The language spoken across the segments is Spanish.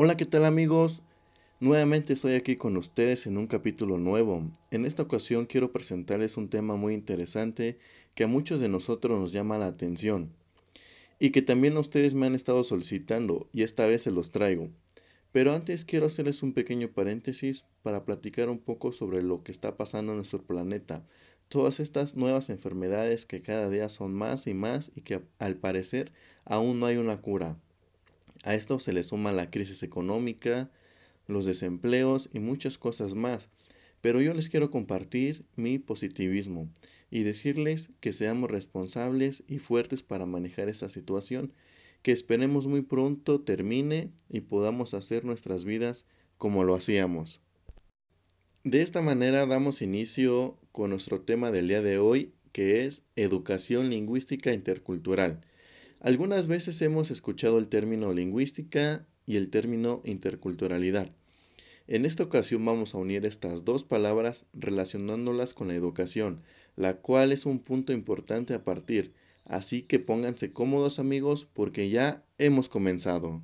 Hola, ¿qué tal amigos? Nuevamente estoy aquí con ustedes en un capítulo nuevo. En esta ocasión quiero presentarles un tema muy interesante que a muchos de nosotros nos llama la atención y que también ustedes me han estado solicitando y esta vez se los traigo. Pero antes quiero hacerles un pequeño paréntesis para platicar un poco sobre lo que está pasando en nuestro planeta. Todas estas nuevas enfermedades que cada día son más y más y que al parecer aún no hay una cura. A esto se le suma la crisis económica, los desempleos y muchas cosas más. Pero yo les quiero compartir mi positivismo y decirles que seamos responsables y fuertes para manejar esta situación, que esperemos muy pronto termine y podamos hacer nuestras vidas como lo hacíamos. De esta manera damos inicio con nuestro tema del día de hoy, que es educación lingüística intercultural. Algunas veces hemos escuchado el término lingüística y el término interculturalidad. En esta ocasión vamos a unir estas dos palabras relacionándolas con la educación, la cual es un punto importante a partir, así que pónganse cómodos amigos porque ya hemos comenzado.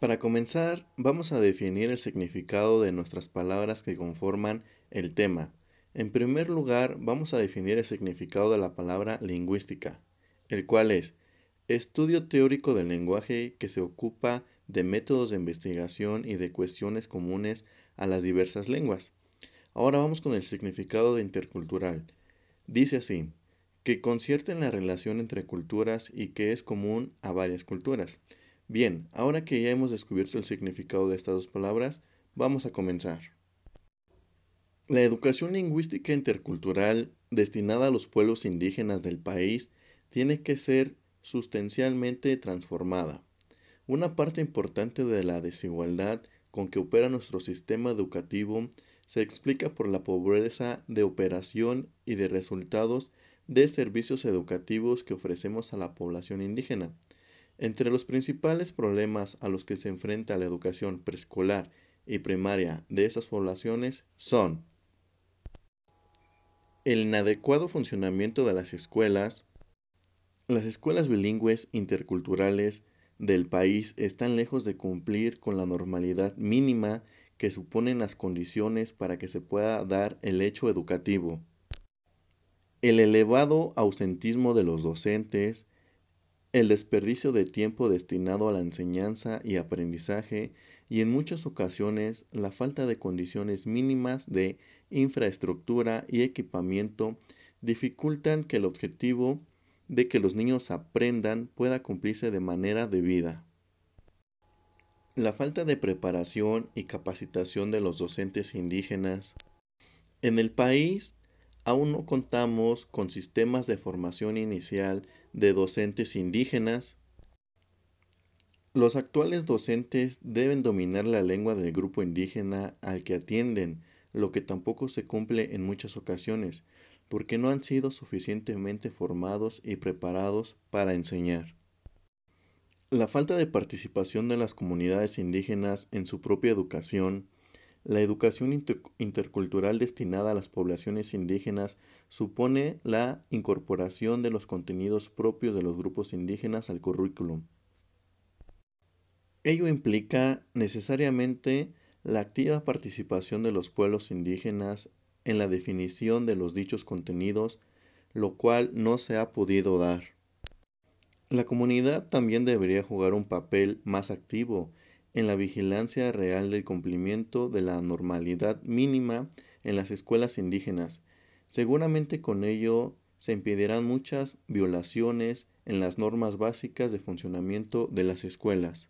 Para comenzar, vamos a definir el significado de nuestras palabras que conforman el tema. En primer lugar, vamos a definir el significado de la palabra lingüística el cual es estudio teórico del lenguaje que se ocupa de métodos de investigación y de cuestiones comunes a las diversas lenguas. Ahora vamos con el significado de intercultural. Dice así, que concierta en la relación entre culturas y que es común a varias culturas. Bien, ahora que ya hemos descubierto el significado de estas dos palabras, vamos a comenzar. La educación lingüística intercultural destinada a los pueblos indígenas del país tiene que ser sustancialmente transformada. Una parte importante de la desigualdad con que opera nuestro sistema educativo se explica por la pobreza de operación y de resultados de servicios educativos que ofrecemos a la población indígena. Entre los principales problemas a los que se enfrenta la educación preescolar y primaria de esas poblaciones son el inadecuado funcionamiento de las escuelas, las escuelas bilingües interculturales del país están lejos de cumplir con la normalidad mínima que suponen las condiciones para que se pueda dar el hecho educativo. El elevado ausentismo de los docentes, el desperdicio de tiempo destinado a la enseñanza y aprendizaje y en muchas ocasiones la falta de condiciones mínimas de infraestructura y equipamiento dificultan que el objetivo de que los niños aprendan pueda cumplirse de manera debida. La falta de preparación y capacitación de los docentes indígenas. En el país aún no contamos con sistemas de formación inicial de docentes indígenas. Los actuales docentes deben dominar la lengua del grupo indígena al que atienden, lo que tampoco se cumple en muchas ocasiones, porque no han sido suficientemente formados y preparados para enseñar. La falta de participación de las comunidades indígenas en su propia educación, la educación intercultural destinada a las poblaciones indígenas supone la incorporación de los contenidos propios de los grupos indígenas al currículum. Ello implica necesariamente la activa participación de los pueblos indígenas en la definición de los dichos contenidos, lo cual no se ha podido dar. La comunidad también debería jugar un papel más activo en la vigilancia real del cumplimiento de la normalidad mínima en las escuelas indígenas. Seguramente con ello se impedirán muchas violaciones en las normas básicas de funcionamiento de las escuelas.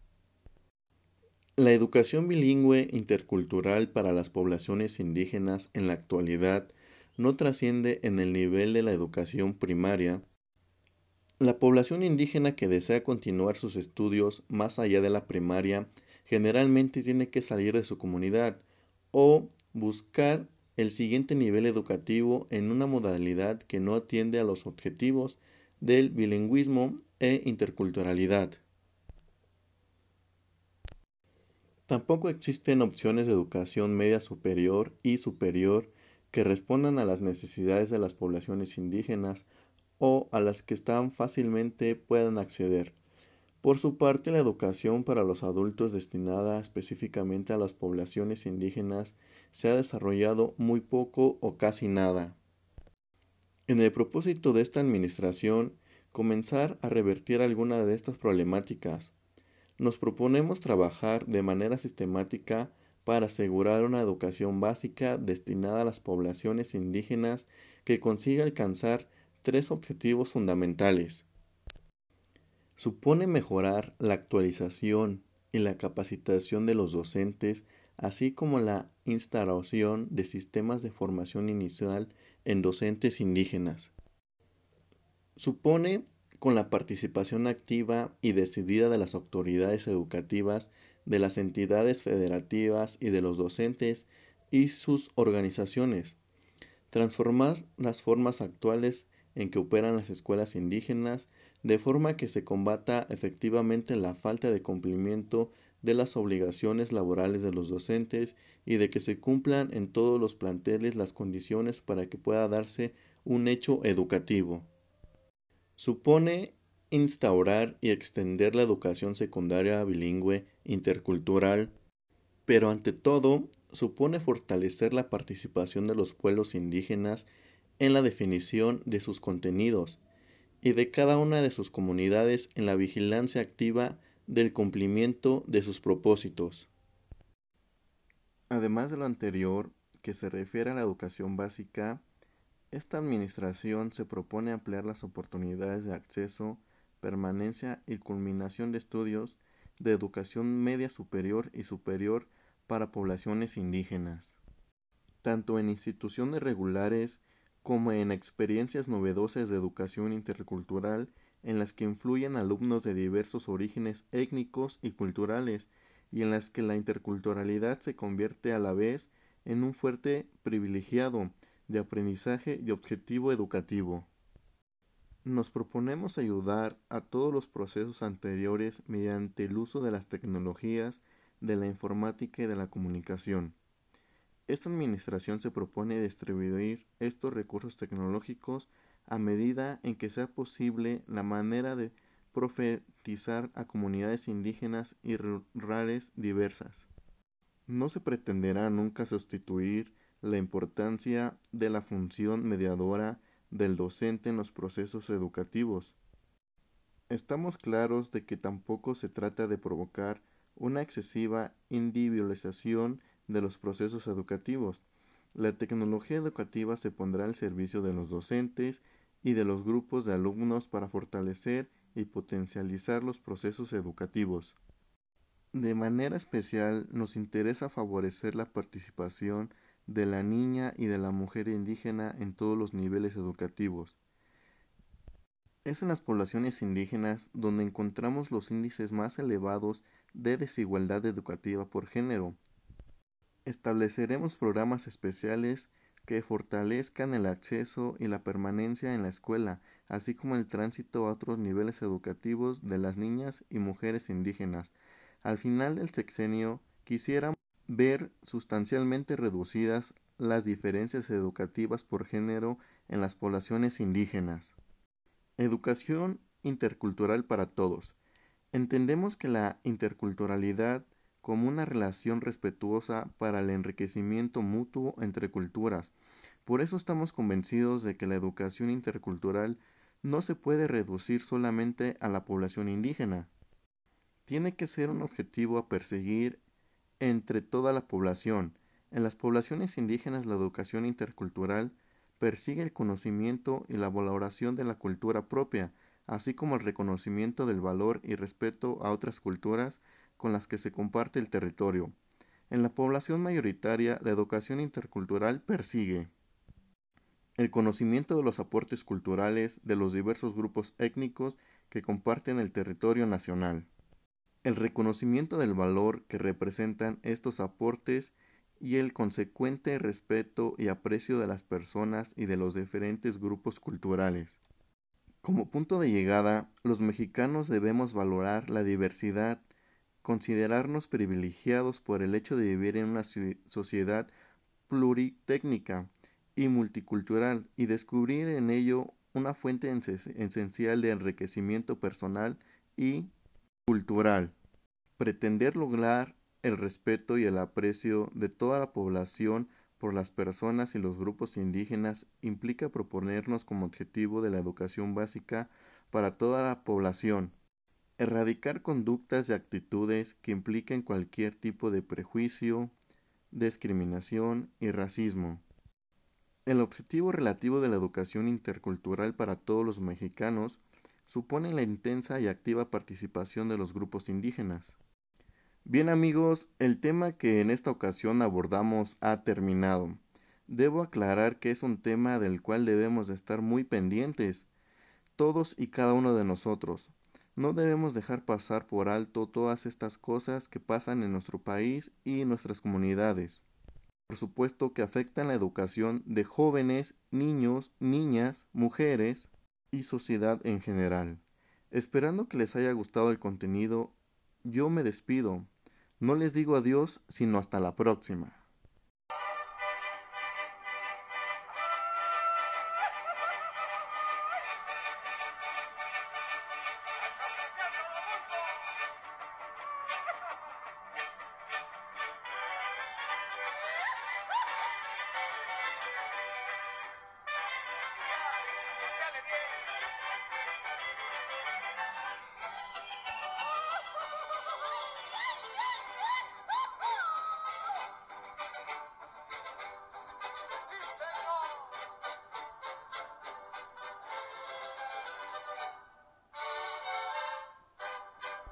La educación bilingüe intercultural para las poblaciones indígenas en la actualidad no trasciende en el nivel de la educación primaria. La población indígena que desea continuar sus estudios más allá de la primaria generalmente tiene que salir de su comunidad o buscar el siguiente nivel educativo en una modalidad que no atiende a los objetivos del bilingüismo e interculturalidad. Tampoco existen opciones de educación media superior y superior que respondan a las necesidades de las poblaciones indígenas o a las que tan fácilmente puedan acceder. Por su parte, la educación para los adultos destinada específicamente a las poblaciones indígenas se ha desarrollado muy poco o casi nada. En el propósito de esta administración, comenzar a revertir alguna de estas problemáticas, nos proponemos trabajar de manera sistemática para asegurar una educación básica destinada a las poblaciones indígenas que consiga alcanzar tres objetivos fundamentales supone mejorar la actualización y la capacitación de los docentes, así como la instauración de sistemas de formación inicial en docentes indígenas. Supone, con la participación activa y decidida de las autoridades educativas, de las entidades federativas y de los docentes y sus organizaciones, transformar las formas actuales en que operan las escuelas indígenas de forma que se combata efectivamente la falta de cumplimiento de las obligaciones laborales de los docentes y de que se cumplan en todos los planteles las condiciones para que pueda darse un hecho educativo. Supone instaurar y extender la educación secundaria bilingüe intercultural, pero ante todo supone fortalecer la participación de los pueblos indígenas en la definición de sus contenidos y de cada una de sus comunidades en la vigilancia activa del cumplimiento de sus propósitos. Además de lo anterior, que se refiere a la educación básica, esta administración se propone ampliar las oportunidades de acceso, permanencia y culminación de estudios de educación media superior y superior para poblaciones indígenas, tanto en instituciones regulares como en experiencias novedosas de educación intercultural en las que influyen alumnos de diversos orígenes étnicos y culturales y en las que la interculturalidad se convierte a la vez en un fuerte privilegiado de aprendizaje y objetivo educativo. Nos proponemos ayudar a todos los procesos anteriores mediante el uso de las tecnologías, de la informática y de la comunicación. Esta administración se propone distribuir estos recursos tecnológicos a medida en que sea posible la manera de profetizar a comunidades indígenas y rurales diversas. No se pretenderá nunca sustituir la importancia de la función mediadora del docente en los procesos educativos. Estamos claros de que tampoco se trata de provocar una excesiva individualización de los procesos educativos. La tecnología educativa se pondrá al servicio de los docentes y de los grupos de alumnos para fortalecer y potencializar los procesos educativos. De manera especial nos interesa favorecer la participación de la niña y de la mujer indígena en todos los niveles educativos. Es en las poblaciones indígenas donde encontramos los índices más elevados de desigualdad educativa por género, Estableceremos programas especiales que fortalezcan el acceso y la permanencia en la escuela, así como el tránsito a otros niveles educativos de las niñas y mujeres indígenas. Al final del sexenio, quisiéramos ver sustancialmente reducidas las diferencias educativas por género en las poblaciones indígenas. Educación intercultural para todos. Entendemos que la interculturalidad como una relación respetuosa para el enriquecimiento mutuo entre culturas. Por eso estamos convencidos de que la educación intercultural no se puede reducir solamente a la población indígena. Tiene que ser un objetivo a perseguir entre toda la población. En las poblaciones indígenas la educación intercultural persigue el conocimiento y la valoración de la cultura propia, así como el reconocimiento del valor y respeto a otras culturas con las que se comparte el territorio. En la población mayoritaria, la educación intercultural persigue el conocimiento de los aportes culturales de los diversos grupos étnicos que comparten el territorio nacional, el reconocimiento del valor que representan estos aportes y el consecuente respeto y aprecio de las personas y de los diferentes grupos culturales. Como punto de llegada, los mexicanos debemos valorar la diversidad considerarnos privilegiados por el hecho de vivir en una sociedad pluritécnica y multicultural y descubrir en ello una fuente esencial de enriquecimiento personal y Cultural. Pretender lograr el respeto y el aprecio de toda la población por las personas y los grupos indígenas implica proponernos como objetivo de la educación básica para toda la población, erradicar conductas y actitudes que impliquen cualquier tipo de prejuicio, discriminación y racismo. El objetivo relativo de la educación intercultural para todos los mexicanos supone la intensa y activa participación de los grupos indígenas. Bien amigos, el tema que en esta ocasión abordamos ha terminado. Debo aclarar que es un tema del cual debemos estar muy pendientes, todos y cada uno de nosotros. No debemos dejar pasar por alto todas estas cosas que pasan en nuestro país y nuestras comunidades. Por supuesto que afectan la educación de jóvenes, niños, niñas, mujeres y sociedad en general. Esperando que les haya gustado el contenido, yo me despido. No les digo adiós, sino hasta la próxima.